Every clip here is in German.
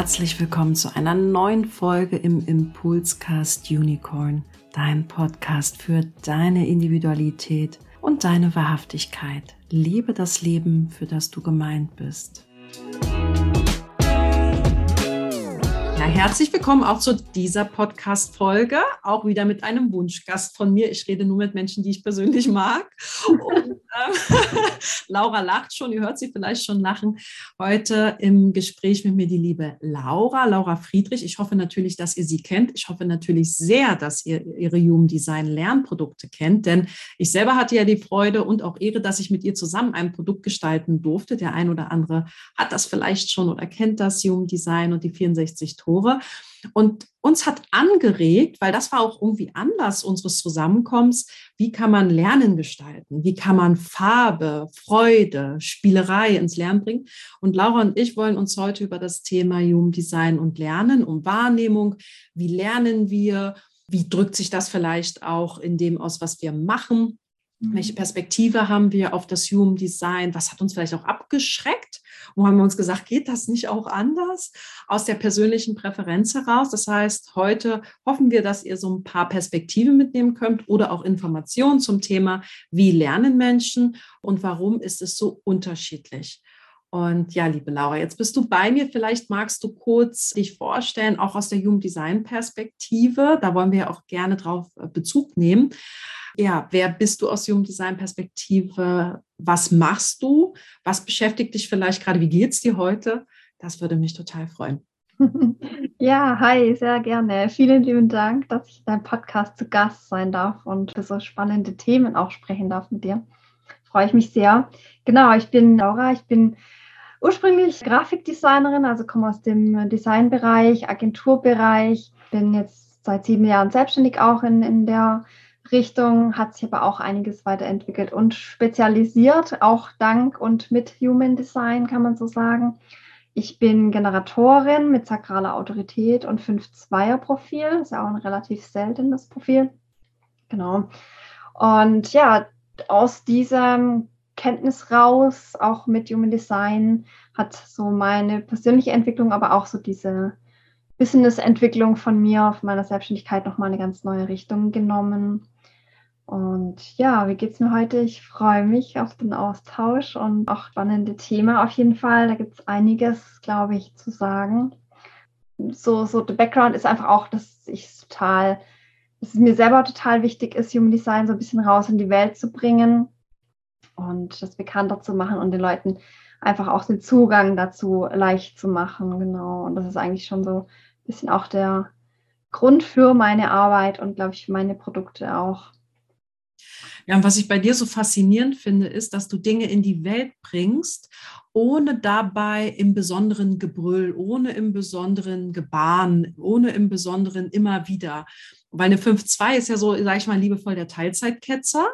herzlich willkommen zu einer neuen Folge im Impulscast Unicorn, dein Podcast für deine Individualität und deine Wahrhaftigkeit. Liebe das Leben, für das du gemeint bist. Ja, herzlich willkommen auch zu dieser Podcast-Folge. Auch wieder mit einem Wunschgast von mir. Ich rede nur mit Menschen, die ich persönlich mag. Und, Laura lacht schon, ihr hört sie vielleicht schon lachen. Heute im Gespräch mit mir die liebe Laura, Laura Friedrich. Ich hoffe natürlich, dass ihr sie kennt. Ich hoffe natürlich sehr, dass ihr ihre Human Design Lernprodukte kennt, denn ich selber hatte ja die Freude und auch Ehre, dass ich mit ihr zusammen ein Produkt gestalten durfte. Der ein oder andere hat das vielleicht schon oder kennt das Human Design und die 64 Tore. Und uns hat angeregt, weil das war auch irgendwie Anlass unseres Zusammenkommens, wie kann man Lernen gestalten? Wie kann man Farbe, Freude, Spielerei ins Lernen bringen? Und Laura und ich wollen uns heute über das Thema Human Design und Lernen, um Wahrnehmung, wie lernen wir, wie drückt sich das vielleicht auch in dem aus, was wir machen? Welche. Perspektive haben wir auf das Human Design? Was hat uns vielleicht auch abgeschreckt? Wo haben wir uns gesagt, geht das nicht auch anders? Aus der persönlichen Präferenz heraus. Das heißt, heute hoffen wir, dass ihr so ein paar Perspektiven mitnehmen könnt oder auch Informationen zum Thema, wie lernen Menschen und warum ist es so unterschiedlich. Und ja, liebe Laura, jetzt bist du bei mir. Vielleicht magst du kurz dich vorstellen, auch aus der Human Design Perspektive. Da wollen wir auch gerne drauf äh, Bezug nehmen. Ja, wer bist du aus Human Design Perspektive? Was machst du? Was beschäftigt dich vielleicht gerade? Wie geht es dir heute? Das würde mich total freuen. Ja, hi, sehr gerne. Vielen lieben Dank, dass ich in deinem Podcast zu Gast sein darf und für so spannende Themen auch sprechen darf mit dir. Freue ich mich sehr. Genau, ich bin Laura, ich bin ursprünglich Grafikdesignerin, also komme aus dem Designbereich, Agenturbereich, bin jetzt seit sieben Jahren selbstständig auch in, in der Richtung hat sich aber auch einiges weiterentwickelt und spezialisiert, auch dank und mit Human Design kann man so sagen. Ich bin Generatorin mit sakraler Autorität und 5-2er-Profil. Ist ja auch ein relativ seltenes Profil. Genau. Und ja, aus dieser Kenntnis raus, auch mit Human Design, hat so meine persönliche Entwicklung, aber auch so diese Business-Entwicklung von mir auf meiner Selbstständigkeit nochmal eine ganz neue Richtung genommen. Und ja, wie geht es mir heute? Ich freue mich auf den Austausch und auch spannende Themen auf jeden Fall. Da gibt es einiges, glaube ich, zu sagen. So, so der Background ist einfach auch, dass ich total, dass es mir selber total wichtig ist, Human Design so ein bisschen raus in die Welt zu bringen und das bekannter zu machen und den Leuten einfach auch den Zugang dazu leicht zu machen. Genau. Und das ist eigentlich schon so ein bisschen auch der Grund für meine Arbeit und, glaube ich, für meine Produkte auch. Ja, und was ich bei dir so faszinierend finde, ist, dass du Dinge in die Welt bringst, ohne dabei im besonderen Gebrüll, ohne im besonderen Gebaren, ohne im besonderen immer wieder. Weil eine 5-2 ist ja so, sage ich mal, liebevoll der Teilzeitketzer.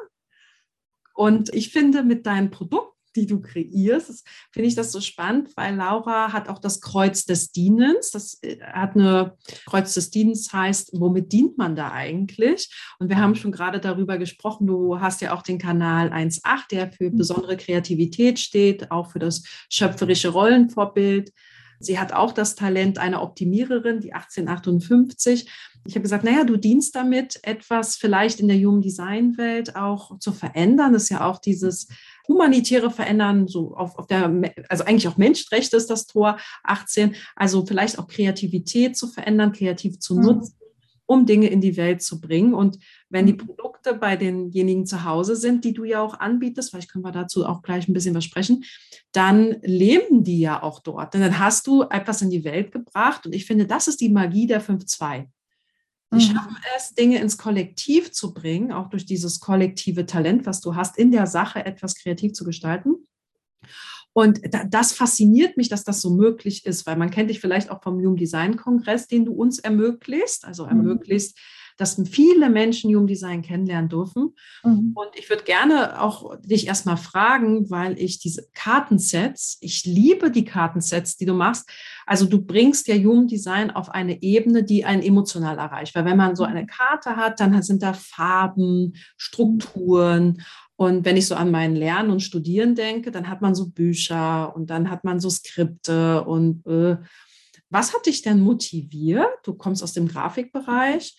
Und ich finde, mit deinem Produkt die du kreierst. Finde ich das so spannend, weil Laura hat auch das Kreuz des Dienens. Das äh, hat eine Kreuz des Dienens heißt, womit dient man da eigentlich? Und wir haben schon gerade darüber gesprochen. Du hast ja auch den Kanal 1.8, der für mhm. besondere Kreativität steht, auch für das schöpferische Rollenvorbild. Sie hat auch das Talent einer Optimiererin, die 1858. Ich habe gesagt, naja, du dienst damit, etwas vielleicht in der Human Design Welt auch zu verändern. Das ist ja auch dieses humanitäre Verändern, so auf, auf der, also eigentlich auch Menschenrechte ist das Tor 18, also vielleicht auch Kreativität zu verändern, kreativ zu mhm. nutzen, um Dinge in die Welt zu bringen. Und wenn die mhm. Produkte bei denjenigen zu Hause sind, die du ja auch anbietest, vielleicht können wir dazu auch gleich ein bisschen was sprechen, dann leben die ja auch dort. Denn dann hast du etwas in die Welt gebracht. Und ich finde, das ist die Magie der 5.2. Die mhm. schaffen es, Dinge ins Kollektiv zu bringen, auch durch dieses kollektive Talent, was du hast, in der Sache etwas kreativ zu gestalten. Und das fasziniert mich, dass das so möglich ist, weil man kennt dich vielleicht auch vom Human Design Kongress, den du uns ermöglicht, also mhm. ermöglicht, dass viele Menschen Human Design kennenlernen dürfen. Mhm. Und ich würde gerne auch dich erstmal fragen, weil ich diese Kartensets, ich liebe die Kartensets, die du machst. Also du bringst ja Human Design auf eine Ebene, die einen emotional erreicht. Weil wenn man so eine Karte hat, dann sind da Farben, Strukturen. Und wenn ich so an mein Lernen und Studieren denke, dann hat man so Bücher und dann hat man so Skripte und äh, Was hat dich denn motiviert? Du kommst aus dem Grafikbereich,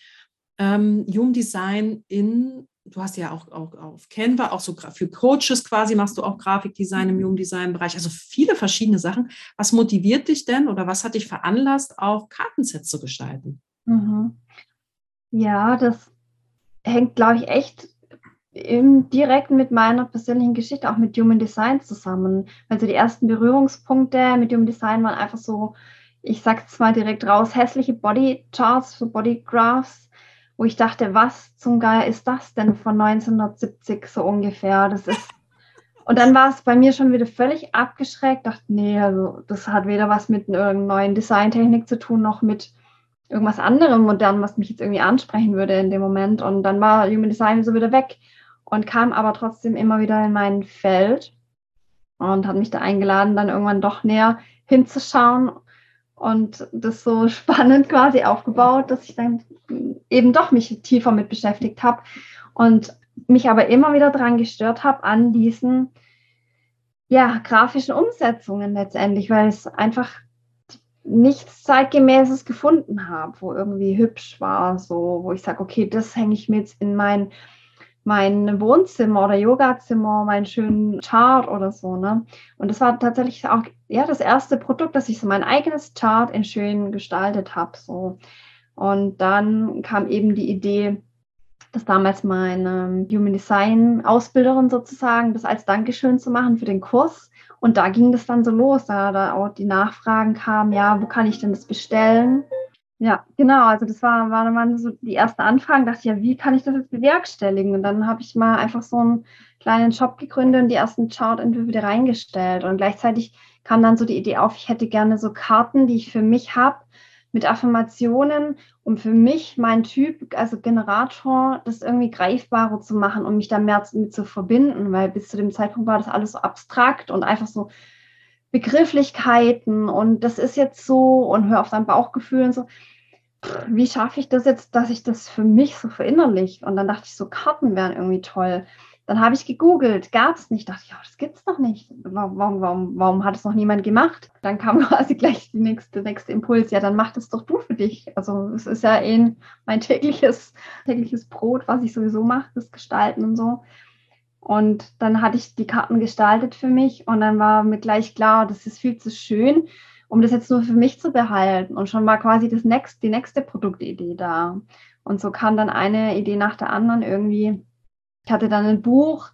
ähm, Human Design in, du hast ja auch, auch auf Canva, auch so für Coaches quasi machst du auch Grafikdesign im Human Design Bereich, also viele verschiedene Sachen. Was motiviert dich denn oder was hat dich veranlasst, auch Kartensets zu gestalten? Mhm. Ja, das hängt, glaube ich, echt im, direkt mit meiner persönlichen Geschichte, auch mit Human Design zusammen. Also die ersten Berührungspunkte mit Human Design waren einfach so, ich sage es mal direkt raus, hässliche Body Charts, so Body Graphs, wo ich dachte, was zum Geier ist das denn von 1970 so ungefähr? Das ist und dann war es bei mir schon wieder völlig abgeschreckt, dachte, nee, also das hat weder was mit irgendeiner neuen Designtechnik zu tun, noch mit irgendwas anderem modernem, was mich jetzt irgendwie ansprechen würde in dem Moment. Und dann war Human Design so wieder weg und kam aber trotzdem immer wieder in mein Feld und hat mich da eingeladen, dann irgendwann doch näher hinzuschauen und das so spannend quasi aufgebaut, dass ich dann eben doch mich tiefer mit beschäftigt habe und mich aber immer wieder daran gestört habe an diesen ja, grafischen Umsetzungen letztendlich, weil es einfach nichts zeitgemäßes gefunden habe, wo irgendwie hübsch war, so wo ich sage, okay, das hänge ich mir jetzt in mein mein Wohnzimmer oder Yogazimmer, meinen schönen Chart oder so. Ne? Und das war tatsächlich auch ja, das erste Produkt, dass ich so mein eigenes Chart in schön gestaltet habe. So. Und dann kam eben die Idee, dass damals meine Human Design Ausbilderin sozusagen das als Dankeschön zu machen für den Kurs. Und da ging das dann so los, da, da auch die Nachfragen kamen, ja, wo kann ich denn das bestellen? Ja, genau. Also das war, war dann so die erste Anfrage. Dachte ich, ja, wie kann ich das jetzt bewerkstelligen? Und dann habe ich mal einfach so einen kleinen Shop gegründet und die ersten Chart-Entwürfe wieder reingestellt. Und gleichzeitig kam dann so die Idee auf, ich hätte gerne so Karten, die ich für mich habe, mit Affirmationen, um für mich, mein Typ, also Generator, das irgendwie greifbarer zu machen und mich da mehr mit zu verbinden, weil bis zu dem Zeitpunkt war das alles so abstrakt und einfach so Begrifflichkeiten und das ist jetzt so und hör auf dein Bauchgefühl und so. Wie schaffe ich das jetzt, dass ich das für mich so verinnerlicht? Und dann dachte ich, so Karten wären irgendwie toll. Dann habe ich gegoogelt, gab es nicht. Dachte ich, ja, das gibt's noch nicht. Warum, warum, warum hat es noch niemand gemacht? Dann kam quasi gleich der nächste, nächste Impuls. Ja, dann mach das doch du für dich. Also es ist ja eh mein tägliches, tägliches Brot, was ich sowieso mache, das Gestalten und so. Und dann hatte ich die Karten gestaltet für mich und dann war mir gleich klar, das ist viel zu schön, um das jetzt nur für mich zu behalten. Und schon war quasi das next, die nächste Produktidee da. Und so kam dann eine Idee nach der anderen irgendwie. Ich hatte dann ein Buch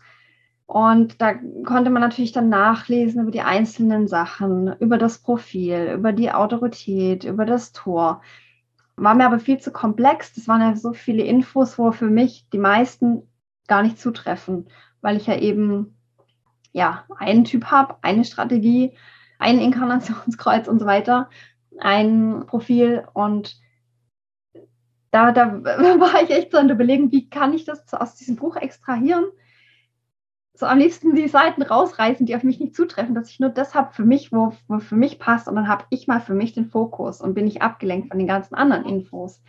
und da konnte man natürlich dann nachlesen über die einzelnen Sachen, über das Profil, über die Autorität, über das Tor. War mir aber viel zu komplex. Das waren ja so viele Infos, wo für mich die meisten gar nicht zutreffen weil ich ja eben ja einen Typ habe, eine Strategie, ein Inkarnationskreuz und so weiter, ein Profil und da, da war ich echt so an der Überlegung, wie kann ich das aus diesem Buch extrahieren? So am liebsten die Seiten rausreißen, die auf mich nicht zutreffen, dass ich nur das habe für mich, wo, wo für mich passt und dann habe ich mal für mich den Fokus und bin nicht abgelenkt von den ganzen anderen Infos.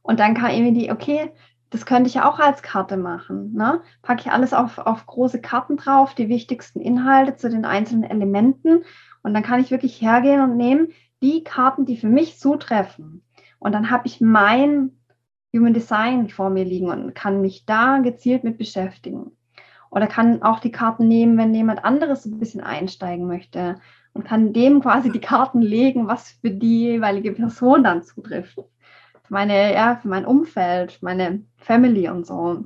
Und dann kam irgendwie die, okay, das könnte ich ja auch als Karte machen. Ne? Packe ich alles auf, auf große Karten drauf, die wichtigsten Inhalte zu den einzelnen Elementen. Und dann kann ich wirklich hergehen und nehmen die Karten, die für mich zutreffen. Und dann habe ich mein Human Design vor mir liegen und kann mich da gezielt mit beschäftigen. Oder kann auch die Karten nehmen, wenn jemand anderes ein bisschen einsteigen möchte und kann dem quasi die Karten legen, was für die jeweilige Person dann zutrifft meine, ja, für mein Umfeld, meine Family und so.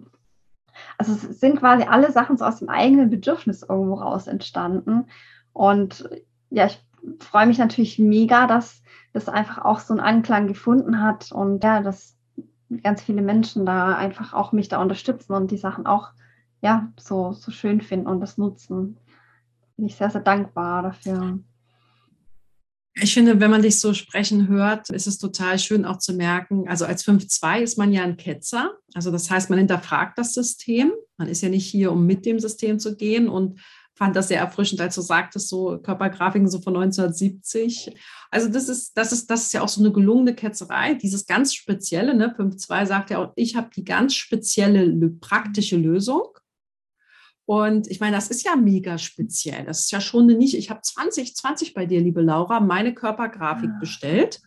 Also es sind quasi alle Sachen so aus dem eigenen Bedürfnis irgendwo raus entstanden. Und ja, ich freue mich natürlich mega, dass das einfach auch so einen Anklang gefunden hat und ja, dass ganz viele Menschen da einfach auch mich da unterstützen und die Sachen auch ja so, so schön finden und das nutzen. Bin ich sehr, sehr dankbar dafür. Ich finde, wenn man dich so sprechen hört, ist es total schön auch zu merken, also als 5-2 ist man ja ein Ketzer. Also das heißt, man hinterfragt das System. Man ist ja nicht hier, um mit dem System zu gehen und fand das sehr erfrischend, als du sagtest, so Körpergrafiken so von 1970. Also das ist, das ist, das ist ja auch so eine gelungene Ketzerei. Dieses ganz spezielle, ne, 5.2 sagt ja auch, ich habe die ganz spezielle praktische Lösung. Und ich meine, das ist ja mega speziell. Das ist ja schon eine Nische. Ich habe 2020 bei dir, liebe Laura, meine Körpergrafik ja. Bestellt,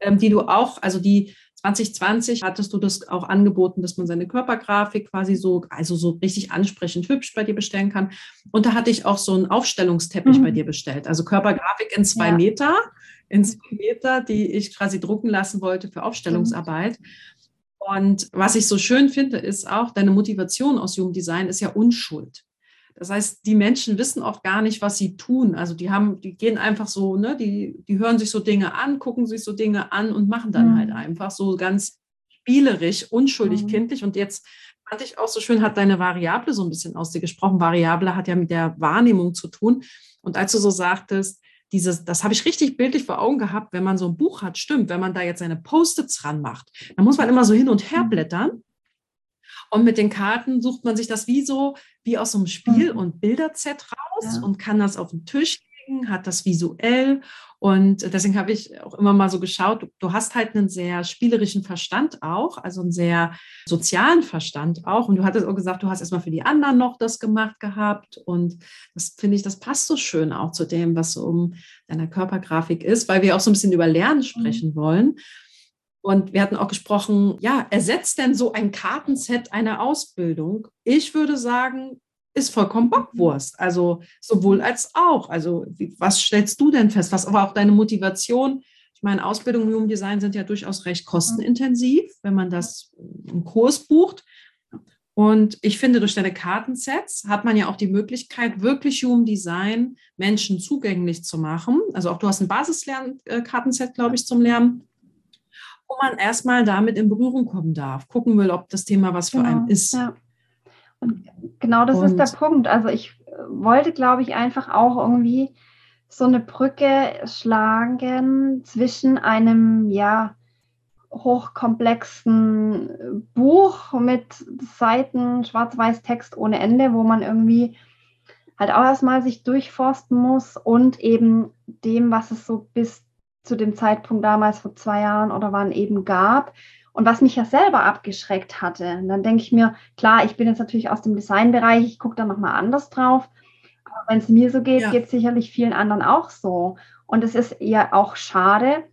ähm, die du auch, also die 2020 hattest du das auch angeboten, dass man seine Körpergrafik quasi so, also so richtig ansprechend hübsch bei dir bestellen kann. Und da hatte ich auch so einen Aufstellungsteppich mhm. bei dir bestellt. Also Körpergrafik in zwei ja. Meter, in zwei Meter, die ich quasi drucken lassen wollte für Aufstellungsarbeit. Mhm. Und was ich so schön finde, ist auch, deine Motivation aus Human Design ist ja Unschuld. Das heißt, die Menschen wissen oft gar nicht, was sie tun. Also die haben, die gehen einfach so, ne, die, die hören sich so Dinge an, gucken sich so Dinge an und machen dann halt mhm. halt einfach so ganz spielerisch, unschuldig, mhm. kindlich. Und jetzt fand ich auch so schön, hat deine Variable so ein bisschen aus dir gesprochen. Variable hat ja mit der Wahrnehmung zu tun. Und als du so sagtest, dieses, das habe ich richtig bildlich vor Augen gehabt, wenn man so ein Buch hat, stimmt, wenn man da jetzt seine Post-its ranmacht, dann muss man immer so hin und her mhm. blättern. Und mit den Karten sucht man sich das wie so, wie aus so einem Spiel- mhm. und Bilderset raus ja. und kann das auf den Tisch legen, hat das visuell. Und deswegen habe ich auch immer mal so geschaut, du hast halt einen sehr spielerischen Verstand auch, also einen sehr sozialen Verstand auch. Und du hattest auch gesagt, du hast erstmal für die anderen noch das gemacht gehabt. Und das finde ich, das passt so schön auch zu dem, was so um deiner Körpergrafik ist, weil wir auch so ein bisschen über Lernen mhm. sprechen mhm. wollen. Und wir hatten auch gesprochen, ja, ersetzt denn so ein Kartenset eine Ausbildung? Ich würde sagen, ist vollkommen Bockwurst. Also sowohl als auch. Also wie, was stellst du denn fest? Was aber auch deine Motivation? Ich meine, Ausbildung im Human Design sind ja durchaus recht kostenintensiv, wenn man das im Kurs bucht. Und ich finde, durch deine Kartensets hat man ja auch die Möglichkeit, wirklich Human Design Menschen zugänglich zu machen. Also auch du hast ein Basislernkartenset, glaube ich, zum Lernen wo man erstmal damit in Berührung kommen darf, gucken will, ob das Thema was für genau, einen ist. Ja. Genau das und, ist der Punkt. Also ich äh, wollte, glaube ich, einfach auch irgendwie so eine Brücke schlagen zwischen einem, ja, hochkomplexen Buch mit Seiten, Schwarz-Weiß-Text ohne Ende, wo man irgendwie halt auch erstmal sich durchforsten muss und eben dem, was es so bis zu dem Zeitpunkt damals vor zwei Jahren oder wann eben gab und was mich ja selber abgeschreckt hatte. Und dann denke ich mir, klar, ich bin jetzt natürlich aus dem Designbereich, ich gucke da nochmal anders drauf. Aber wenn es mir so geht, ja. geht es sicherlich vielen anderen auch so. Und es ist ja auch schade,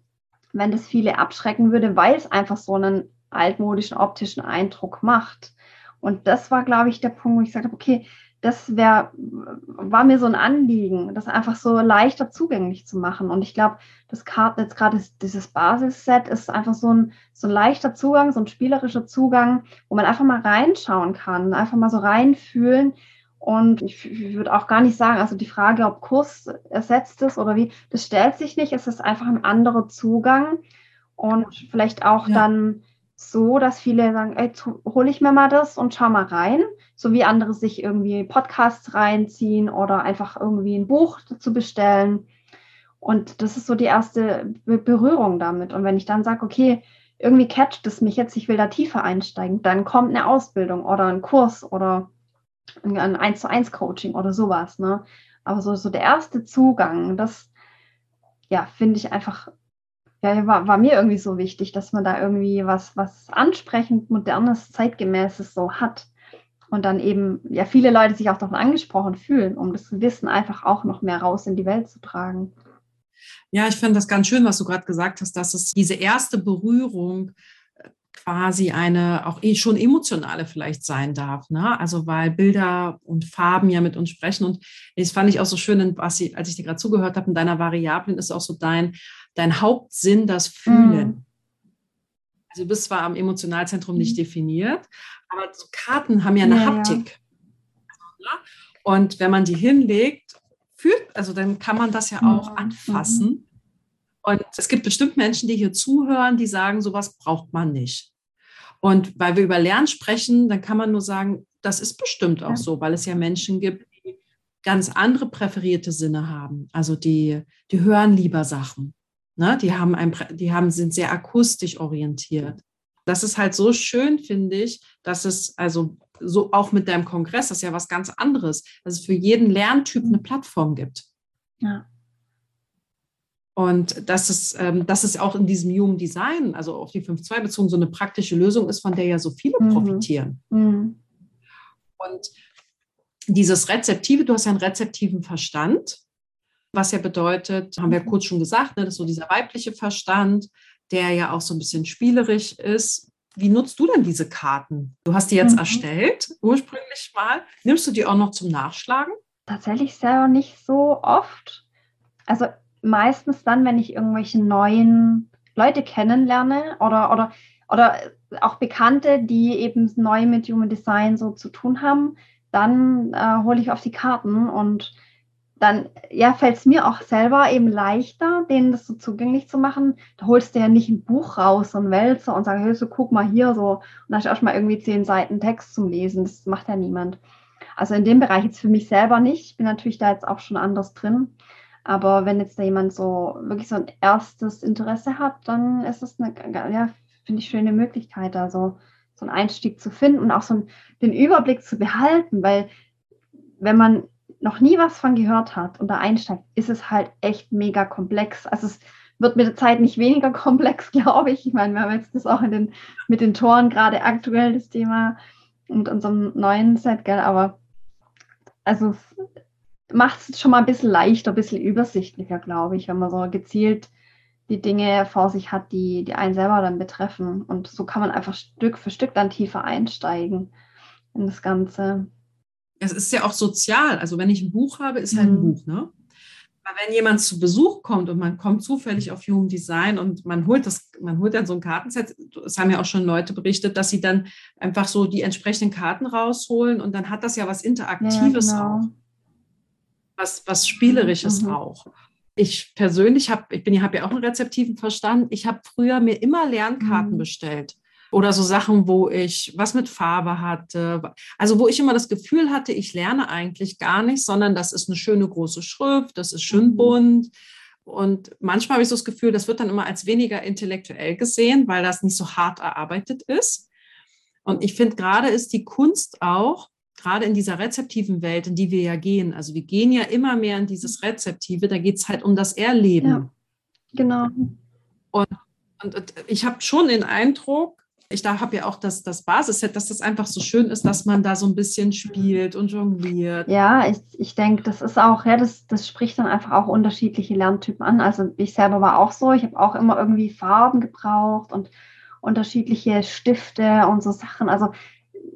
wenn das viele abschrecken würde, weil es einfach so einen altmodischen optischen Eindruck macht. Und das war, glaube ich, der Punkt, wo ich gesagt habe, okay, das wär, war mir so ein Anliegen, das einfach so leichter zugänglich zu machen. Und ich glaube, das Karten jetzt gerade dieses Basisset ist einfach so ein, so ein leichter Zugang, so ein spielerischer Zugang, wo man einfach mal reinschauen kann, einfach mal so reinfühlen. Und ich, ich würde auch gar nicht sagen, also die Frage, ob Kurs ersetzt ist oder wie, das stellt sich nicht. Es ist einfach ein anderer Zugang und vielleicht auch ja. dann so, dass viele sagen, ey, hole ich mir mal das und schau mal rein, so wie andere sich irgendwie Podcasts reinziehen oder einfach irgendwie ein Buch zu bestellen. Und das ist so die erste Berührung damit. Und wenn ich dann sage, okay, irgendwie catcht es mich jetzt, ich will da tiefer einsteigen, dann kommt eine Ausbildung oder ein Kurs oder ein 1 zu 1 Coaching oder sowas. Ne? Aber so, so der erste Zugang, das ja, finde ich einfach ja, war, war mir irgendwie so wichtig, dass man da irgendwie was, was ansprechend, modernes, zeitgemäßes so hat. Und dann eben, ja, viele Leute sich auch davon angesprochen fühlen, um das Wissen einfach auch noch mehr raus in die Welt zu tragen. Ja, ich finde das ganz schön, was du gerade gesagt hast, dass es diese erste Berührung äh, quasi eine auch eh schon emotionale vielleicht sein darf. Ne? Also weil Bilder und Farben ja mit uns sprechen. Und das fand ich auch so schön, was ich, als ich dir gerade zugehört habe, in deiner Variablen ist auch so dein, dein Hauptsinn das Fühlen. Mhm. Also du bist zwar am Emotionalzentrum nicht mhm. definiert, aber so Karten haben ja eine ja, Haptik. Ja. Und wenn man die hinlegt, fühlt, also dann kann man das ja auch mhm. anfassen. Und es gibt bestimmt Menschen, die hier zuhören, die sagen, sowas braucht man nicht. Und weil wir über Lernen sprechen, dann kann man nur sagen, das ist bestimmt auch ja. so, weil es ja Menschen gibt, die ganz andere präferierte Sinne haben. Also die, die hören lieber Sachen. Ne? Die, haben ein, die haben, sind sehr akustisch orientiert. Das ist halt so schön, finde ich, dass es also so auch mit deinem Kongress, das ist ja was ganz anderes, dass es für jeden Lerntyp eine Plattform gibt. Ja. Und dass es, ähm, dass es auch in diesem Human Design, also auf die 5.2 bezogen, so eine praktische Lösung ist, von der ja so viele mhm. profitieren. Mhm. Und dieses Rezeptive, du hast ja einen rezeptiven Verstand, was ja bedeutet, haben wir kurz schon gesagt, ne, das ist so dieser weibliche Verstand, der ja auch so ein bisschen spielerisch ist. Wie nutzt du denn diese Karten? Du hast die jetzt mhm. erstellt, ursprünglich mal. Nimmst du die auch noch zum Nachschlagen? Tatsächlich selber nicht so oft. Also meistens dann, wenn ich irgendwelche neuen Leute kennenlerne oder, oder, oder auch Bekannte, die eben neu mit Human Design so zu tun haben, dann äh, hole ich auf die Karten und dann ja, fällt es mir auch selber eben leichter, denen das so zugänglich zu machen. Da holst du ja nicht ein Buch raus, so ein Wälzer und sagst, hey, so, guck mal hier so. Und da hast du auch mal irgendwie zehn Seiten Text zum Lesen. Das macht ja niemand. Also in dem Bereich jetzt für mich selber nicht. Ich bin natürlich da jetzt auch schon anders drin. Aber wenn jetzt da jemand so wirklich so ein erstes Interesse hat, dann ist das eine, ja, finde ich, schöne Möglichkeit, da so, so einen Einstieg zu finden und auch so einen, den Überblick zu behalten, weil wenn man noch nie was von gehört hat und da einsteigt, ist es halt echt mega komplex. Also es wird mit der Zeit nicht weniger komplex, glaube ich. Ich meine, wir haben jetzt das auch den, mit den Toren gerade aktuell das Thema mit unserem neuen Set, gell? aber also macht es schon mal ein bisschen leichter, ein bisschen übersichtlicher, glaube ich, wenn man so gezielt die Dinge vor sich hat, die, die einen selber dann betreffen. Und so kann man einfach Stück für Stück dann tiefer einsteigen in das Ganze es ist ja auch sozial. Also wenn ich ein Buch habe, ist halt ein mhm. Buch, ne? Aber wenn jemand zu Besuch kommt und man kommt zufällig auf Human Design und man holt das, man holt dann so ein Kartenset, es haben ja auch schon Leute berichtet, dass sie dann einfach so die entsprechenden Karten rausholen und dann hat das ja was Interaktives ja, genau. auch. Was, was Spielerisches mhm. auch. Ich persönlich habe, ich bin, habe ja auch einen rezeptiven Verstand. Ich habe früher mir immer Lernkarten mhm. bestellt oder so Sachen, wo ich was mit Farbe hatte. Also wo ich immer das Gefühl hatte, ich lerne eigentlich gar nicht, sondern das ist eine schöne große Schrift, das ist schön mhm. bunt. Und manchmal habe ich so das Gefühl, das wird dann immer als weniger intellektuell gesehen, weil das nicht so hart erarbeitet ist. Und ich finde, gerade ist die Kunst auch, gerade in dieser rezeptiven Welt, in die wir ja gehen, also wir gehen ja immer mehr in dieses Rezeptive, da geht es halt um das Erleben. Ja, genau. Und, und, und ich habe schon den Eindruck, ich da habe ja auch das, das Basisset, dass das einfach so schön ist, dass man da so ein bisschen spielt und jongliert. Ja, ich, ich denke, das ist auch, ja, das, das spricht dann einfach auch unterschiedliche Lerntypen an. Also ich selber war auch so, ich habe auch immer irgendwie Farben gebraucht und unterschiedliche Stifte und so Sachen. Also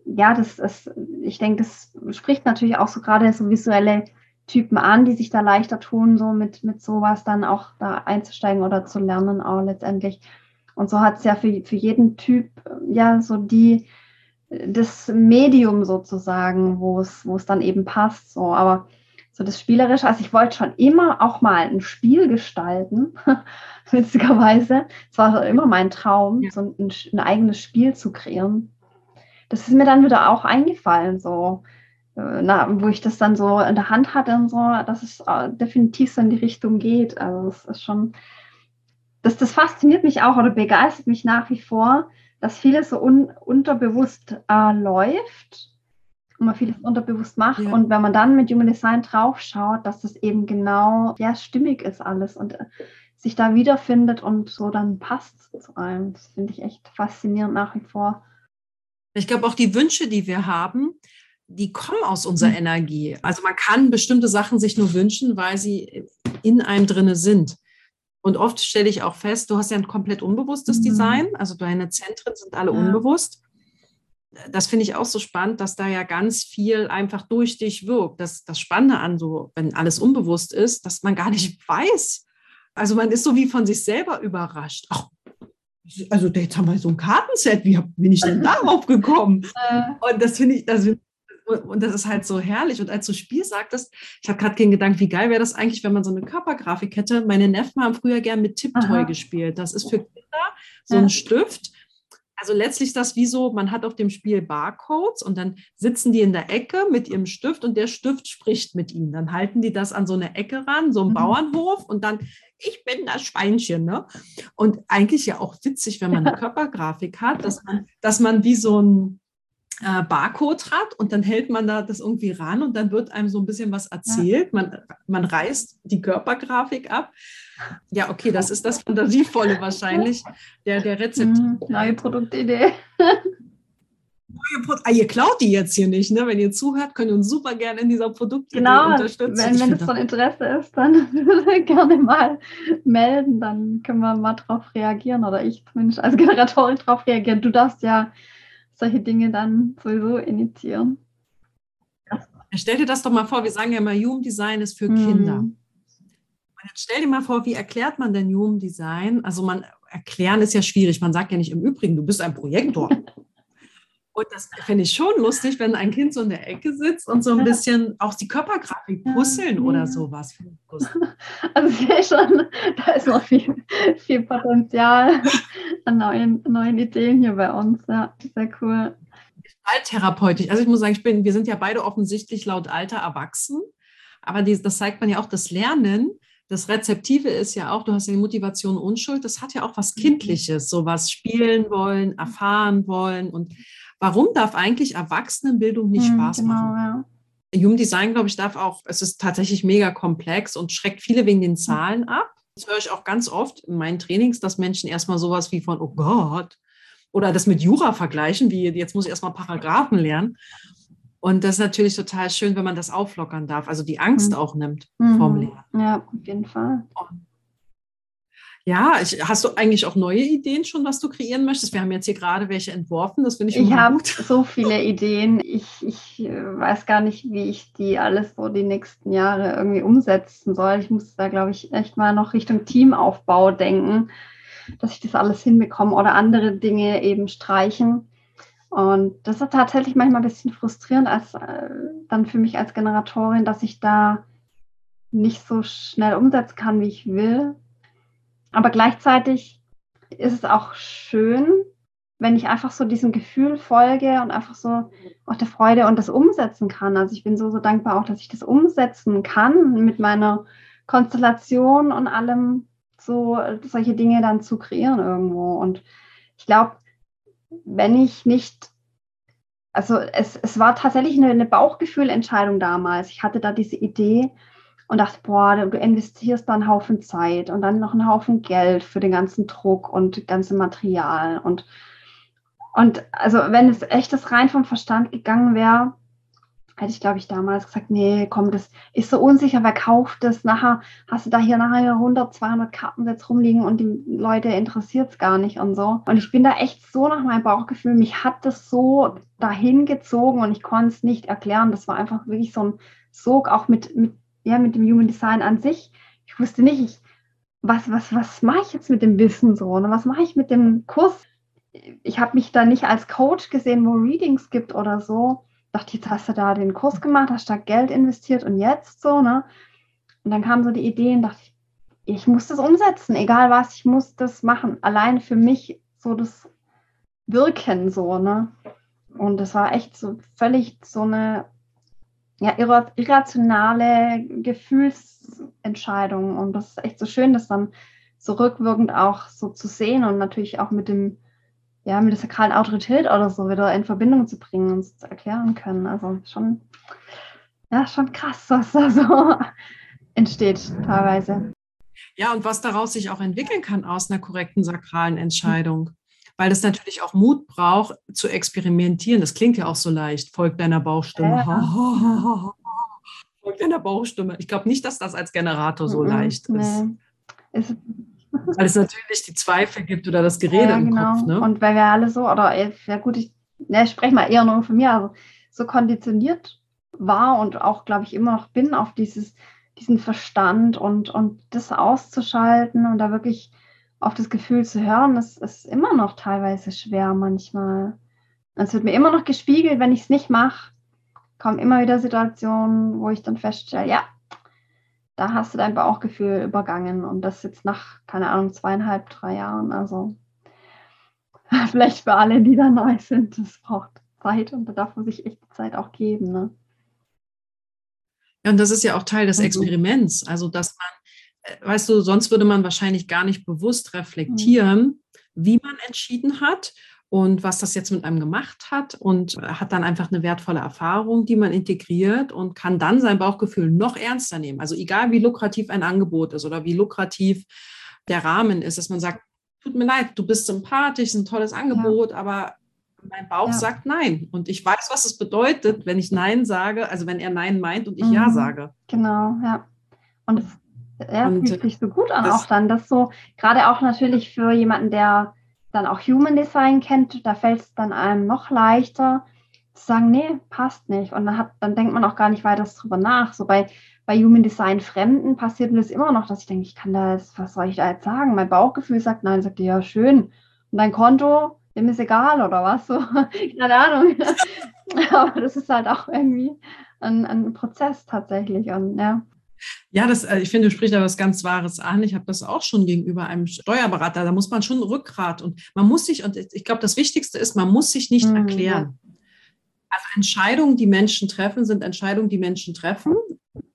ja, das ist, ich denke, das spricht natürlich auch so gerade so visuelle Typen an, die sich da leichter tun, so mit, mit sowas dann auch da einzusteigen oder zu lernen auch letztendlich. Und so hat es ja für, für jeden Typ ja so die, das Medium sozusagen, wo es, wo es dann eben passt. So, aber so das Spielerische, also ich wollte schon immer auch mal ein Spiel gestalten, witzigerweise. Es war immer mein Traum, ja. so ein, ein, eigenes Spiel zu kreieren. Das ist mir dann wieder auch eingefallen, so, äh, na, wo ich das dann so in der Hand hatte und so, dass es äh, definitiv so in die Richtung geht. Also es ist schon, das, das fasziniert mich auch oder begeistert mich nach wie vor, dass vieles so un, unterbewusst äh, läuft und man vieles unterbewusst macht. Ja. Und wenn man dann mit Human Design draufschaut, dass das eben genau ja, stimmig ist alles und äh, sich da wiederfindet und so dann passt zu einem. Das finde ich echt faszinierend nach wie vor. Ich glaube auch die Wünsche, die wir haben, die kommen aus unserer mhm. Energie. Also man kann bestimmte Sachen sich nur wünschen, weil sie in einem drinne sind. Und oft stelle ich auch fest, du hast ja ein komplett unbewusstes mhm. Design, also deine Zentren sind alle ja. unbewusst. Das finde ich auch so spannend, dass da ja ganz viel einfach durch dich wirkt. Das, das Spannende an so, wenn alles unbewusst ist, dass man gar nicht weiß. Also man ist so wie von sich selber überrascht. Ach, also jetzt haben wir so ein Kartenset, wie bin ich denn darauf gekommen? Und das finde ich, das finde und das ist halt so herrlich. Und als du Spiel sagtest, ich habe gerade den Gedanken, wie geil wäre das eigentlich, wenn man so eine Körpergrafik hätte. Meine Neffen haben früher gern mit Tipptoy gespielt. Das ist für Kinder so ein Stift. Also letztlich das wie so, man hat auf dem Spiel Barcodes und dann sitzen die in der Ecke mit ihrem Stift und der Stift spricht mit ihnen. Dann halten die das an so eine Ecke ran, so einen mhm. Bauernhof und dann, ich bin das Schweinchen. Ne? Und eigentlich ja auch witzig, wenn man eine Körpergrafik hat, dass man, dass man wie so ein, äh, Barcode hat und dann hält man da das irgendwie ran und dann wird einem so ein bisschen was erzählt. Ja. Man, man reißt die Körpergrafik ab. Ja, okay, das ist das Fantasievolle wahrscheinlich, der, der Rezept. Mhm, neue Produktidee. Ah, ihr klaut die jetzt hier nicht, ne? Wenn ihr zuhört, könnt ihr uns super gerne in dieser Produktidee genau, unterstützen. Wenn, wenn es von Interesse ist, dann gerne mal melden, dann können wir mal drauf reagieren oder ich zumindest als Generatorin drauf reagieren. Du darfst ja solche Dinge dann sowieso initiieren. Stell dir das doch mal vor, wir sagen ja immer, Human Design ist für hm. Kinder. Und jetzt stell dir mal vor, wie erklärt man denn Human Design? Also man erklären ist ja schwierig. Man sagt ja nicht im Übrigen, du bist ein Projektor. Und das finde ich schon lustig, wenn ein Kind so in der Ecke sitzt und so ein bisschen auch die Körpergrafik puzzeln oder sowas. Also ich sehe schon, da ist noch viel, viel Potenzial an neuen, neuen Ideen hier bei uns. Ja, sehr cool. Alttherapeutisch. Also ich muss sagen, ich bin, wir sind ja beide offensichtlich laut Alter erwachsen. Aber die, das zeigt man ja auch, das Lernen das Rezeptive ist ja auch, du hast ja die Motivation Unschuld, das hat ja auch was mhm. Kindliches, so was spielen wollen, erfahren wollen. Und warum darf eigentlich Erwachsenenbildung nicht hm, Spaß genau, machen? Ja. Human Design, glaube ich, darf auch, es ist tatsächlich mega komplex und schreckt viele wegen den Zahlen ab. Das höre ich auch ganz oft in meinen Trainings, dass Menschen erstmal sowas wie von, oh Gott, oder das mit Jura vergleichen, wie jetzt muss ich erstmal Paragraphen lernen. Und das ist natürlich total schön, wenn man das auflockern darf, also die Angst mhm. auch nimmt mhm. vom Lernen. Ja, auf jeden Fall. Ja, ich, hast du eigentlich auch neue Ideen schon, was du kreieren möchtest? Wir haben jetzt hier gerade welche entworfen, das finde ich Ich habe so viele Ideen. Ich, ich äh, weiß gar nicht, wie ich die alles so die nächsten Jahre irgendwie umsetzen soll. Ich muss da, glaube ich, echt mal noch Richtung Teamaufbau denken, dass ich das alles hinbekomme oder andere Dinge eben streichen. Und das ist tatsächlich manchmal ein bisschen frustrierend als äh, dann für mich als Generatorin, dass ich da nicht so schnell umsetzen kann, wie ich will. Aber gleichzeitig ist es auch schön, wenn ich einfach so diesem Gefühl folge und einfach so auch der Freude und das umsetzen kann. Also ich bin so, so dankbar auch, dass ich das umsetzen kann mit meiner Konstellation und allem so solche Dinge dann zu kreieren irgendwo. Und ich glaube, wenn ich nicht, also es, es war tatsächlich eine, eine Bauchgefühlentscheidung damals. Ich hatte da diese Idee und dachte, boah, du investierst da einen Haufen Zeit und dann noch einen Haufen Geld für den ganzen Druck und ganze Material. Und, und also wenn es echt das rein vom Verstand gegangen wäre, hätte ich, glaube ich, damals gesagt, nee, komm, das ist so unsicher, wer kauft das? Nachher hast du da hier nachher 100, 200 Karten jetzt rumliegen und die Leute interessiert es gar nicht und so. Und ich bin da echt so nach meinem Bauchgefühl, mich hat das so dahin gezogen und ich konnte es nicht erklären. Das war einfach wirklich so ein Sog, auch mit, mit, ja, mit dem Human Design an sich. Ich wusste nicht, ich, was, was, was mache ich jetzt mit dem Wissen so? Ne? Was mache ich mit dem Kurs? Ich habe mich da nicht als Coach gesehen, wo Readings gibt oder so dachte, jetzt hast du da den Kurs gemacht, hast da Geld investiert und jetzt so, ne? Und dann kamen so die Ideen, dachte ich, ich muss das umsetzen, egal was, ich muss das machen. Allein für mich so das Wirken so, ne? Und das war echt so völlig so eine ja, irrationale Gefühlsentscheidung. Und das ist echt so schön, das dann so rückwirkend auch so zu sehen und natürlich auch mit dem ja, mit der sakralen Autorität oder so wieder in Verbindung zu bringen und zu erklären können. Also schon, ja, schon krass, was da so entsteht teilweise. Ja, und was daraus sich auch entwickeln kann aus einer korrekten sakralen Entscheidung. Weil es natürlich auch Mut braucht, zu experimentieren. Das klingt ja auch so leicht. Folgt deiner Bauchstimme. Ja. Folgt deiner Bauchstimme. Ich glaube nicht, dass das als Generator so leicht ist. Nee. Weil es natürlich die Zweifel gibt oder das Gerede ja, im genau. Kopf. Ne? Und weil wir alle so, oder ja gut, ich, ja, ich spreche mal eher nur von mir, also so konditioniert war und auch, glaube ich, immer noch bin auf dieses, diesen Verstand und, und das auszuschalten und da wirklich auf das Gefühl zu hören, das ist immer noch teilweise schwer manchmal. Es wird mir immer noch gespiegelt, wenn ich es nicht mache, kommen immer wieder Situationen, wo ich dann feststelle, ja, da hast du dein Bauchgefühl übergangen und das jetzt nach, keine Ahnung, zweieinhalb, drei Jahren. Also vielleicht für alle, die da neu sind, das braucht Zeit und da darf man sich echt Zeit auch geben. Ne? Ja, und das ist ja auch Teil des mhm. Experiments. Also, dass man, weißt du, sonst würde man wahrscheinlich gar nicht bewusst reflektieren, mhm. wie man entschieden hat und was das jetzt mit einem gemacht hat und hat dann einfach eine wertvolle Erfahrung, die man integriert und kann dann sein Bauchgefühl noch ernster nehmen. Also egal wie lukrativ ein Angebot ist oder wie lukrativ der Rahmen ist, dass man sagt, tut mir leid, du bist sympathisch, ist ein tolles Angebot, ja. aber mein Bauch ja. sagt Nein. Und ich weiß, was es bedeutet, wenn ich Nein sage, also wenn er Nein meint und ich mhm. Ja sage. Genau, ja. Und ja, und, fühlt sich so gut an, auch dann. Das so, gerade auch natürlich für jemanden, der dann auch Human Design kennt, da fällt es dann einem noch leichter zu sagen, nee, passt nicht. Und dann, hat, dann denkt man auch gar nicht weiter drüber nach. So bei, bei Human Design Fremden passiert mir das immer noch, dass ich denke, ich kann da jetzt, was soll ich da jetzt sagen? Mein Bauchgefühl sagt nein, sagt ja, schön. Und dein Konto, dem ist egal oder was? So, keine Ahnung. Aber das ist halt auch irgendwie ein, ein Prozess tatsächlich. Und ja. Ja, das, äh, ich finde, du sprichst da was ganz Wahres an. Ich habe das auch schon gegenüber einem Steuerberater. Da muss man schon Rückgrat und man muss sich, und ich glaube, das Wichtigste ist, man muss sich nicht mhm. erklären. Also Entscheidungen, die Menschen treffen, sind Entscheidungen, die Menschen treffen.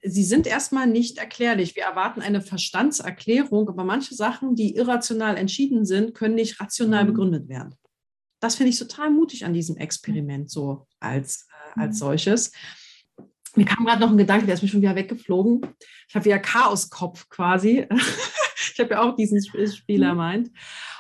Sie sind erstmal nicht erklärlich. Wir erwarten eine Verstandserklärung, aber manche Sachen, die irrational entschieden sind, können nicht rational mhm. begründet werden. Das finde ich total mutig an diesem Experiment so als, äh, als mhm. solches. Mir kam gerade noch ein Gedanke, der ist mir schon wieder weggeflogen. Ich habe wieder Chaoskopf quasi. ich habe ja auch diesen Spieler mhm. meint.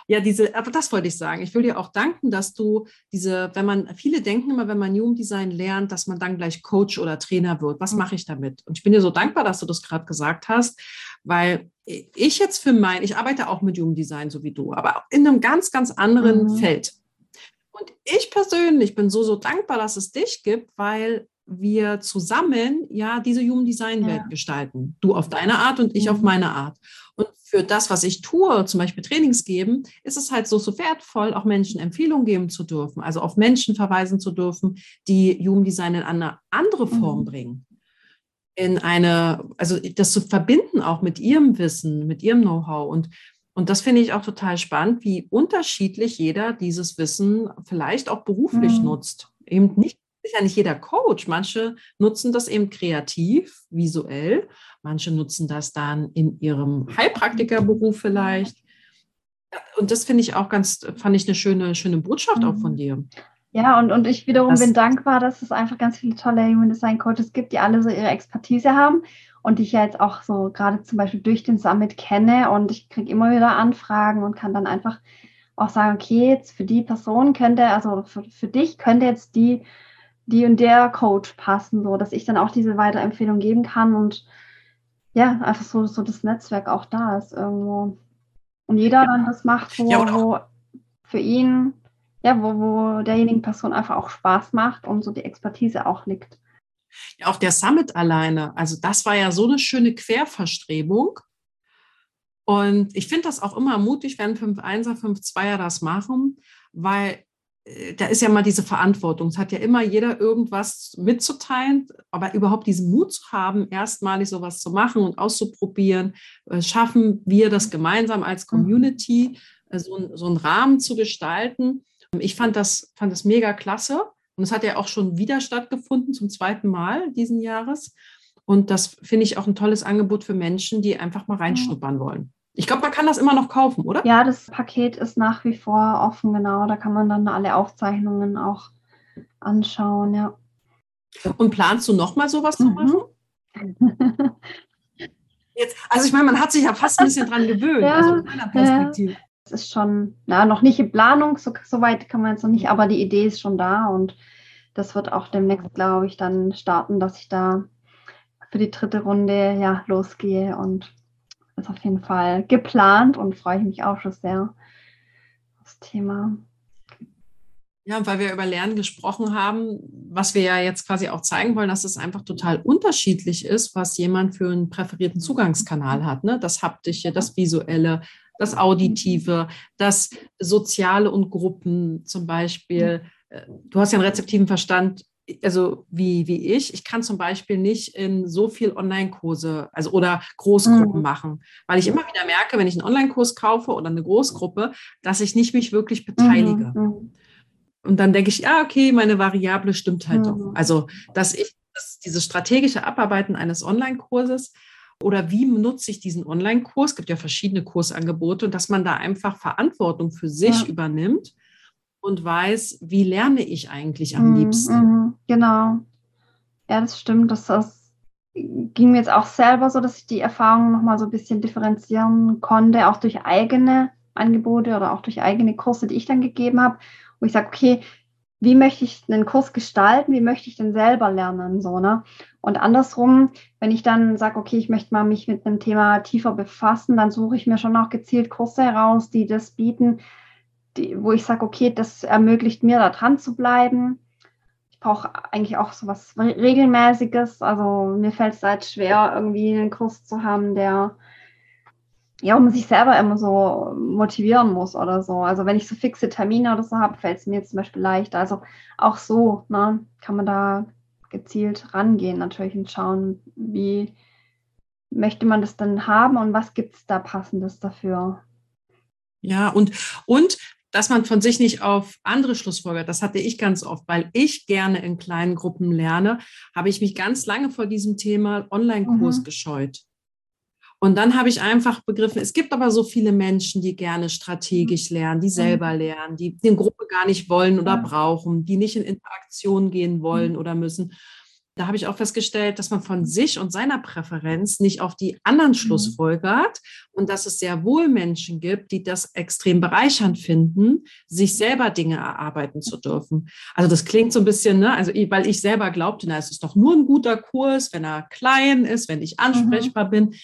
Ja, diese, aber das wollte ich sagen. Ich will dir auch danken, dass du diese, wenn man, viele denken immer, wenn man Human Design lernt, dass man dann gleich Coach oder Trainer wird. Was mhm. mache ich damit? Und ich bin dir so dankbar, dass du das gerade gesagt hast, weil ich jetzt für mein, ich arbeite auch mit Human Design, so wie du, aber in einem ganz, ganz anderen mhm. Feld. Und ich persönlich bin so, so dankbar, dass es dich gibt, weil wir zusammen ja diese Human Design Welt ja. gestalten. Du auf deine Art und ich mhm. auf meine Art. Und für das, was ich tue, zum Beispiel Trainings geben, ist es halt so, so wertvoll, auch Menschen Empfehlungen geben zu dürfen, also auf Menschen verweisen zu dürfen, die Human Design in eine andere Form mhm. bringen. In eine, also das zu verbinden auch mit ihrem Wissen, mit ihrem Know-how. Und, und das finde ich auch total spannend, wie unterschiedlich jeder dieses Wissen vielleicht auch beruflich mhm. nutzt. Eben nicht ja nicht jeder Coach. Manche nutzen das eben kreativ, visuell. Manche nutzen das dann in ihrem Heilpraktikerberuf vielleicht. Und das finde ich auch ganz, fand ich eine schöne, schöne Botschaft auch von mhm. dir. Ja, und, und ich wiederum das, bin dankbar, dass es einfach ganz viele tolle Human Design Coaches gibt, die alle so ihre Expertise haben und die ich ja jetzt auch so gerade zum Beispiel durch den Summit kenne und ich kriege immer wieder Anfragen und kann dann einfach auch sagen, okay, jetzt für die Person könnte, also für, für dich könnte jetzt die die und der Coach passen, so dass ich dann auch diese Weiterempfehlung geben kann und ja, einfach so, so das Netzwerk auch da ist irgendwo. Und jeder ja. dann das macht, wo, ja, wo für ihn, ja, wo, wo derjenigen Person einfach auch Spaß macht und so die Expertise auch liegt. Ja, auch der Summit alleine, also das war ja so eine schöne Querverstrebung. Und ich finde das auch immer mutig, wenn 5-1er, 5-2er das machen, weil da ist ja mal diese Verantwortung. Es hat ja immer jeder irgendwas mitzuteilen, aber überhaupt diesen Mut zu haben, erstmalig sowas zu machen und auszuprobieren, äh, schaffen wir das gemeinsam als mhm. Community, äh, so, so einen Rahmen zu gestalten. Ich fand das, fand das mega klasse. Und es hat ja auch schon wieder stattgefunden, zum zweiten Mal diesen Jahres. Und das finde ich auch ein tolles Angebot für Menschen, die einfach mal reinschnuppern wollen. Ich glaube, man kann das immer noch kaufen, oder? Ja, das Paket ist nach wie vor offen, genau. Da kann man dann alle Aufzeichnungen auch anschauen, ja. Und planst du nochmal sowas mhm. zu machen? Jetzt, also ich meine, man hat sich ja fast ein bisschen dran gewöhnt, ja, also meiner Perspektive. Ja. Es ist schon, na, noch nicht in Planung, so, so weit kann man jetzt noch nicht, aber die Idee ist schon da und das wird auch demnächst, glaube ich, dann starten, dass ich da für die dritte Runde ja losgehe und ist auf jeden Fall geplant und freue ich mich auch schon sehr aufs Thema. Ja, weil wir über Lernen gesprochen haben, was wir ja jetzt quasi auch zeigen wollen, dass es einfach total unterschiedlich ist, was jemand für einen präferierten Zugangskanal hat. Ne? Das Haptische, das Visuelle, das Auditive, das Soziale und Gruppen zum Beispiel. Äh, du hast ja einen rezeptiven Verstand also wie, wie ich, ich kann zum Beispiel nicht in so viel Online-Kurse, also oder Großgruppen mhm. machen, weil ich immer wieder merke, wenn ich einen Online-Kurs kaufe oder eine Großgruppe, dass ich nicht mich wirklich beteilige. Mhm. mhm. Und dann denke ich, ja, okay, meine Variable stimmt halt mhm. doch. Also, dass ich dass dieses strategische Abarbeiten eines Online-Kurses oder wie nutze ich diesen Online-Kurs, es gibt ja verschiedene Kursangebote, und dass man da einfach Verantwortung für sich ja. übernimmt und weiß, wie lerne ich eigentlich am mhm, liebsten. Mhm, genau. Ja, das stimmt. Das, das ging mir jetzt auch selber so, dass ich die Erfahrung nochmal so ein bisschen differenzieren konnte, auch durch eigene Angebote oder auch durch eigene Kurse, die ich dann gegeben habe, wo ich sage, okay, wie möchte ich einen Kurs gestalten, wie möchte ich denn selber lernen, so, ne? Und andersrum, wenn ich dann sage, okay, ich möchte mal mich mit einem Thema tiefer befassen, dann suche ich mir schon auch gezielt Kurse heraus, die das bieten, die, wo ich sage, okay, das ermöglicht mir, da dran zu bleiben. Ich brauche eigentlich auch so was Regelmäßiges. Also mir fällt es halt schwer, irgendwie einen Kurs zu haben, der ja, man sich selber immer so motivieren muss oder so. Also wenn ich so fixe Termine oder so habe, fällt es mir zum Beispiel leichter. Also auch so ne, kann man da gezielt rangehen natürlich und schauen, wie möchte man das dann haben und was gibt es da passendes dafür. Ja, und, und dass man von sich nicht auf andere Schlussfolgert, das hatte ich ganz oft, weil ich gerne in kleinen Gruppen lerne, habe ich mich ganz lange vor diesem Thema Online-Kurs mhm. gescheut. Und dann habe ich einfach begriffen, es gibt aber so viele Menschen, die gerne strategisch mhm. lernen, die selber mhm. lernen, die die Gruppe gar nicht wollen oder brauchen, die nicht in Interaktion gehen wollen mhm. oder müssen. Da habe ich auch festgestellt, dass man von sich und seiner Präferenz nicht auf die anderen Schlussfolgert und dass es sehr wohl Menschen gibt, die das extrem bereichernd finden, sich selber Dinge erarbeiten zu dürfen. Also das klingt so ein bisschen, ne, also weil ich selber glaubte, na, es ist doch nur ein guter Kurs, wenn er klein ist, wenn ich ansprechbar mhm. bin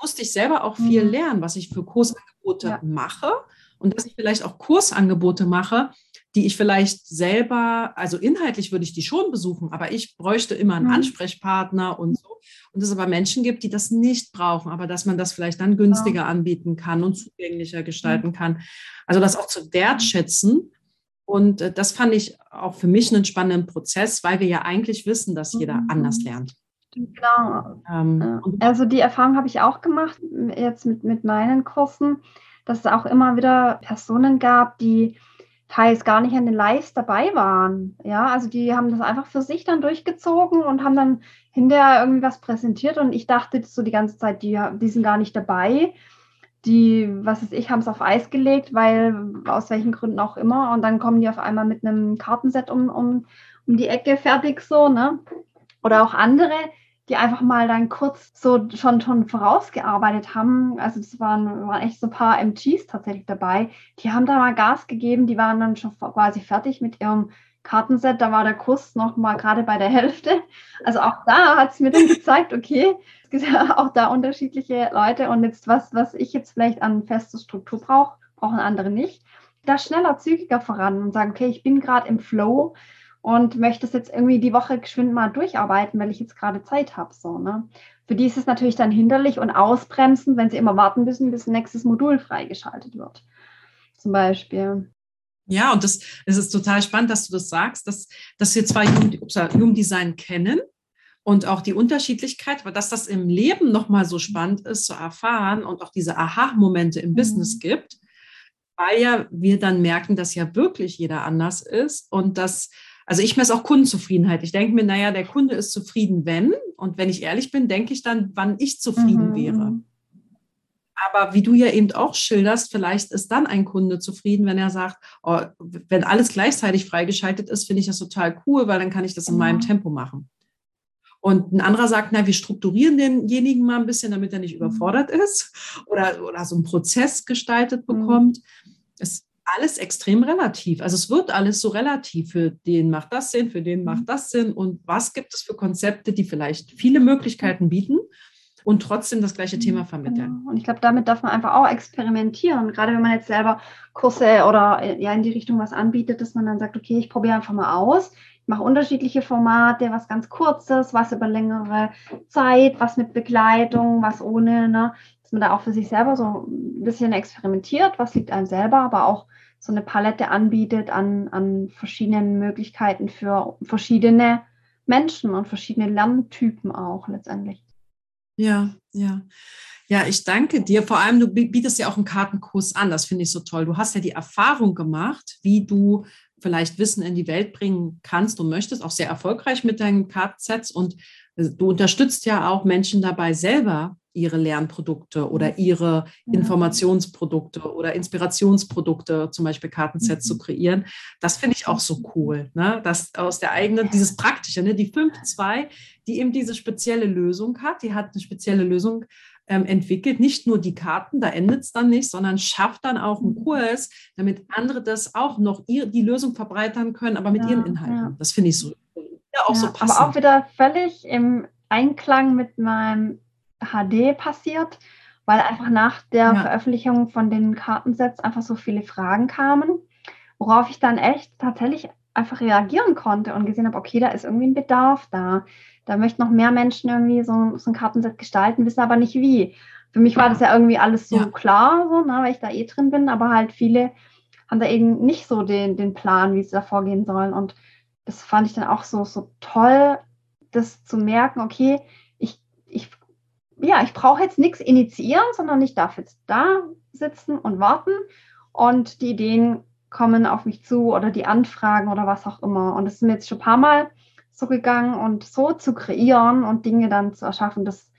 musste ich selber auch viel mhm. lernen, was ich für Kursangebote ja. mache und dass ich vielleicht auch Kursangebote mache, die ich vielleicht selber, also inhaltlich würde ich die schon besuchen, aber ich bräuchte immer einen mhm. Ansprechpartner und so. Und es aber Menschen gibt, die das nicht brauchen, aber dass man das vielleicht dann günstiger ja. anbieten kann und zugänglicher gestalten mhm. kann. Also das auch zu wertschätzen. Und äh, das fand ich auch für mich einen spannenden Prozess, weil wir ja eigentlich wissen, dass jeder mhm. anders lernt. Genau. Ähm, also die Erfahrung habe ich auch gemacht, jetzt mit, mit meinen Kursen, dass es auch immer wieder Personen gab, die teils gar nicht an den Lives dabei waren. Ja, also die haben das einfach für sich dann durchgezogen und haben dann hinterher irgendwie was präsentiert und ich dachte so die ganze Zeit, die, die sind gar nicht dabei. Die, was weiß ich, haben es auf Eis gelegt, weil aus welchen Gründen auch immer. Und dann kommen die auf einmal mit einem Kartenset um, um, um die Ecke fertig so, ne? Oder auch andere, die einfach mal dann kurz so schon, schon vorausgearbeitet haben. Also es waren, waren echt so ein paar MGs tatsächlich dabei. Die haben da mal Gas gegeben, die waren dann schon quasi fertig mit ihrem Kartenset. Da war der Kurs noch mal gerade bei der Hälfte. Also auch da hat es mir dann gezeigt, okay, es gibt ja auch da unterschiedliche Leute und jetzt was, was ich jetzt vielleicht an feste Struktur brauche, brauchen andere nicht. Da schneller, zügiger voran und sagen, okay, ich bin gerade im Flow und möchte es jetzt irgendwie die Woche geschwind mal durcharbeiten, weil ich jetzt gerade Zeit habe. So, ne? Für die ist es natürlich dann hinderlich und ausbremsend, wenn sie immer warten müssen, bis nächstes Modul freigeschaltet wird. Zum Beispiel. Ja, und das, das ist total spannend, dass du das sagst, dass, dass wir zwar Human Design kennen und auch die Unterschiedlichkeit, aber dass das im Leben nochmal so spannend ist zu erfahren und auch diese Aha-Momente im mhm. Business gibt, weil ja wir dann merken, dass ja wirklich jeder anders ist und dass also ich messe auch Kundenzufriedenheit. Ich denke mir, naja, der Kunde ist zufrieden, wenn. Und wenn ich ehrlich bin, denke ich dann, wann ich zufrieden mhm. wäre. Mhm. Aber wie du ja eben auch schilderst, vielleicht ist dann ein Kunde zufrieden, wenn er sagt, oh, wenn alles gleichzeitig freigeschaltet ist, finde ich das total cool, weil dann kann ich das in meinem mhm. Tempo machen. Und ein anderer sagt, na, wir strukturieren denjenigen mal ein bisschen, damit er nicht mhm. überfordert ist oder, oder so einen Prozess gestaltet bekommt. Es alles extrem relativ. Also es wird alles so relativ. Für den macht das Sinn, für den macht mhm. das Sinn. Und was gibt es für Konzepte, die vielleicht viele Möglichkeiten bieten und trotzdem das gleiche Thema mhm, vermitteln? Genau. Und ich glaube, damit darf man einfach auch experimentieren. Gerade wenn man jetzt selber Kurse oder äh, ja in die Richtung was anbietet, dass man dann sagt, okay, ich probiere einfach mal aus. Ich mache unterschiedliche Formate, was ganz kurzes, was über längere Zeit, was mit Begleitung, was ohne, ne? dass man da auch für sich selber so ein bisschen experimentiert, was liegt einem selber, aber auch so eine Palette anbietet an, an verschiedenen Möglichkeiten für verschiedene Menschen und verschiedene Lerntypen auch letztendlich. Ja, ja. Ja, ich danke dir. Vor allem, du bietest ja auch einen Kartenkurs an. Das finde ich so toll. Du hast ja die Erfahrung gemacht, wie du vielleicht Wissen in die Welt bringen kannst und möchtest, auch sehr erfolgreich mit deinen Kartensets. Und du unterstützt ja auch Menschen dabei, selber ihre Lernprodukte oder mhm. ihre Informationsprodukte oder Inspirationsprodukte, zum Beispiel Kartensets mhm. zu kreieren. Das finde ich auch so cool, ne? dass aus der eigenen, dieses Praktische, ne? die 5-2, die eben diese spezielle Lösung hat, die hat eine spezielle Lösung ähm, entwickelt, nicht nur die Karten, da endet es dann nicht, sondern schafft dann auch einen mhm. Kurs, damit andere das auch noch ihr, die Lösung verbreitern können, aber mit ja, ihren Inhalten. Ja. Das finde ich so, ja, auch so passend. Aber auch wieder völlig im Einklang mit meinem HD passiert, weil einfach nach der Veröffentlichung von den Kartensets einfach so viele Fragen kamen, worauf ich dann echt tatsächlich einfach reagieren konnte und gesehen habe, okay, da ist irgendwie ein Bedarf da. Da möchten noch mehr Menschen irgendwie so, so ein Kartenset gestalten, wissen aber nicht wie. Für mich war das ja irgendwie alles so ja. klar, so, ne, weil ich da eh drin bin, aber halt viele haben da eben nicht so den, den Plan, wie sie da vorgehen sollen. Und das fand ich dann auch so, so toll, das zu merken, okay, ich, ich, ja, ich brauche jetzt nichts initiieren, sondern ich darf jetzt da sitzen und warten und die Ideen kommen auf mich zu oder die Anfragen oder was auch immer. Und es ist mir jetzt schon ein paar Mal so gegangen und so zu kreieren und Dinge dann zu erschaffen, das,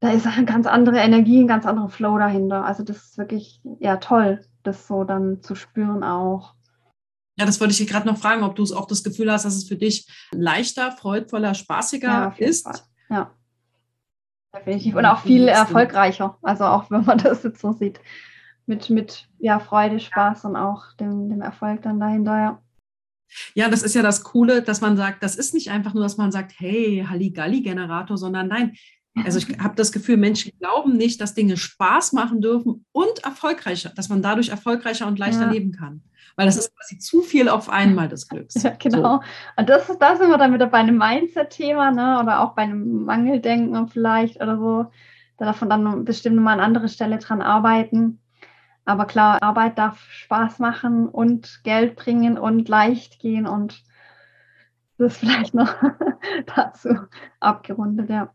da ist eine ganz andere Energie, ein ganz anderer Flow dahinter. Also das ist wirklich ja toll, das so dann zu spüren auch. Ja, das wollte ich dir gerade noch fragen, ob du auch das Gefühl hast, dass es für dich leichter, freudvoller, spaßiger ja, ist. Fall. Ja, definitiv. Und auch viel erfolgreicher. Also auch wenn man das jetzt so sieht mit, mit ja, Freude, Spaß und auch dem, dem Erfolg dann dahinter, ja. Ja, das ist ja das Coole, dass man sagt, das ist nicht einfach nur, dass man sagt, hey, Halligalli-Generator, sondern nein. Also ich habe das Gefühl, Menschen glauben nicht, dass Dinge Spaß machen dürfen und erfolgreicher, dass man dadurch erfolgreicher und leichter ja. leben kann. Weil das ist quasi zu viel auf einmal des Glücks. Ja, genau. So. Und das ist, da sind wir dann wieder bei einem Mindset-Thema, ne? Oder auch bei einem Mangeldenken vielleicht oder so. Da darf man dann bestimmt mal an andere Stelle dran arbeiten. Aber klar, Arbeit darf Spaß machen und Geld bringen und leicht gehen und das ist vielleicht noch dazu abgerundet, ja.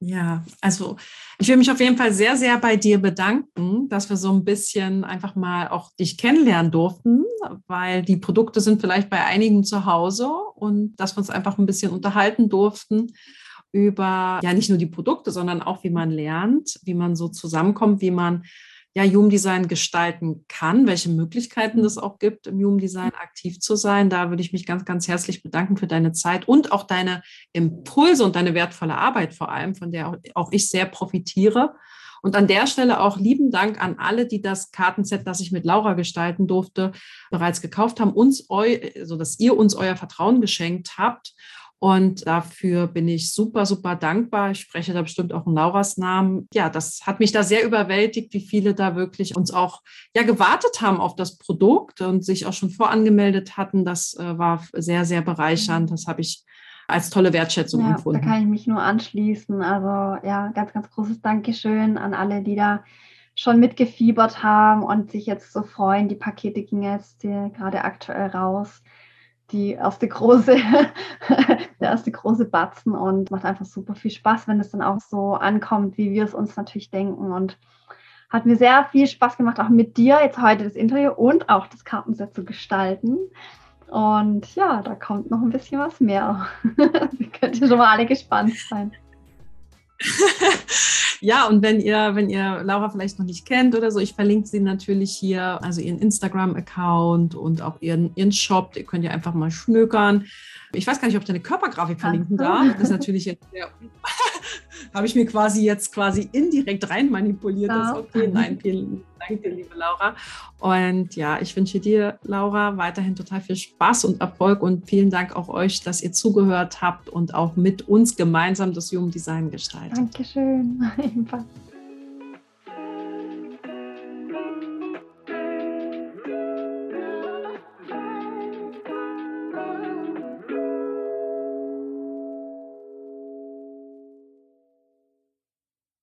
Ja, also ich will mich auf jeden Fall sehr, sehr bei dir bedanken, dass wir so ein bisschen einfach mal auch dich kennenlernen durften, weil die Produkte sind vielleicht bei einigen zu Hause und dass wir uns einfach ein bisschen unterhalten durften über ja nicht nur die Produkte, sondern auch wie man lernt, wie man so zusammenkommt, wie man ja, Human Design gestalten kann, welche Möglichkeiten es auch gibt, im Human Design aktiv zu sein. Da würde ich mich ganz, ganz herzlich bedanken für deine Zeit und auch deine Impulse und deine wertvolle Arbeit vor allem, von der auch ich sehr profitiere. Und an der Stelle auch lieben Dank an alle, die das Kartenset, das ich mit Laura gestalten durfte, bereits gekauft haben, uns eu, also dass ihr uns euer Vertrauen geschenkt habt und dafür bin ich super, super dankbar. Ich spreche da bestimmt auch in Lauras Namen. Ja, das hat mich da sehr überwältigt, wie viele da wirklich uns auch ja gewartet haben auf das Produkt und sich auch schon vorangemeldet hatten. Das äh, war sehr, sehr bereichernd. Das habe ich als tolle Wertschätzung ja, empfunden. Da kann ich mich nur anschließen. Also ja, ganz, ganz großes Dankeschön an alle, die da schon mitgefiebert haben und sich jetzt so freuen. Die Pakete gingen jetzt gerade aktuell raus die erste große, der erste große Batzen und macht einfach super viel Spaß, wenn es dann auch so ankommt, wie wir es uns natürlich denken. Und hat mir sehr viel Spaß gemacht, auch mit dir jetzt heute das Interview und auch das Kartenset zu gestalten. Und ja, da kommt noch ein bisschen was mehr. Ihr könnt schon mal alle gespannt sein. ja, und wenn ihr, wenn ihr Laura vielleicht noch nicht kennt oder so, ich verlinke sie natürlich hier, also ihren Instagram-Account und auch ihren, ihren Shop. Ihr könnt ja einfach mal schnökern. Ich weiß gar nicht, ob ich eine Körpergrafik verlinken darf. Das ist natürlich jetzt sehr, habe ich mir quasi jetzt quasi indirekt rein manipuliert. Ja. Das ist okay. Nein, vielen Dank dir, liebe Laura. Und ja, ich wünsche dir, Laura, weiterhin total viel Spaß und Erfolg und vielen Dank auch euch, dass ihr zugehört habt und auch mit uns gemeinsam das Human Design gestaltet. Dankeschön.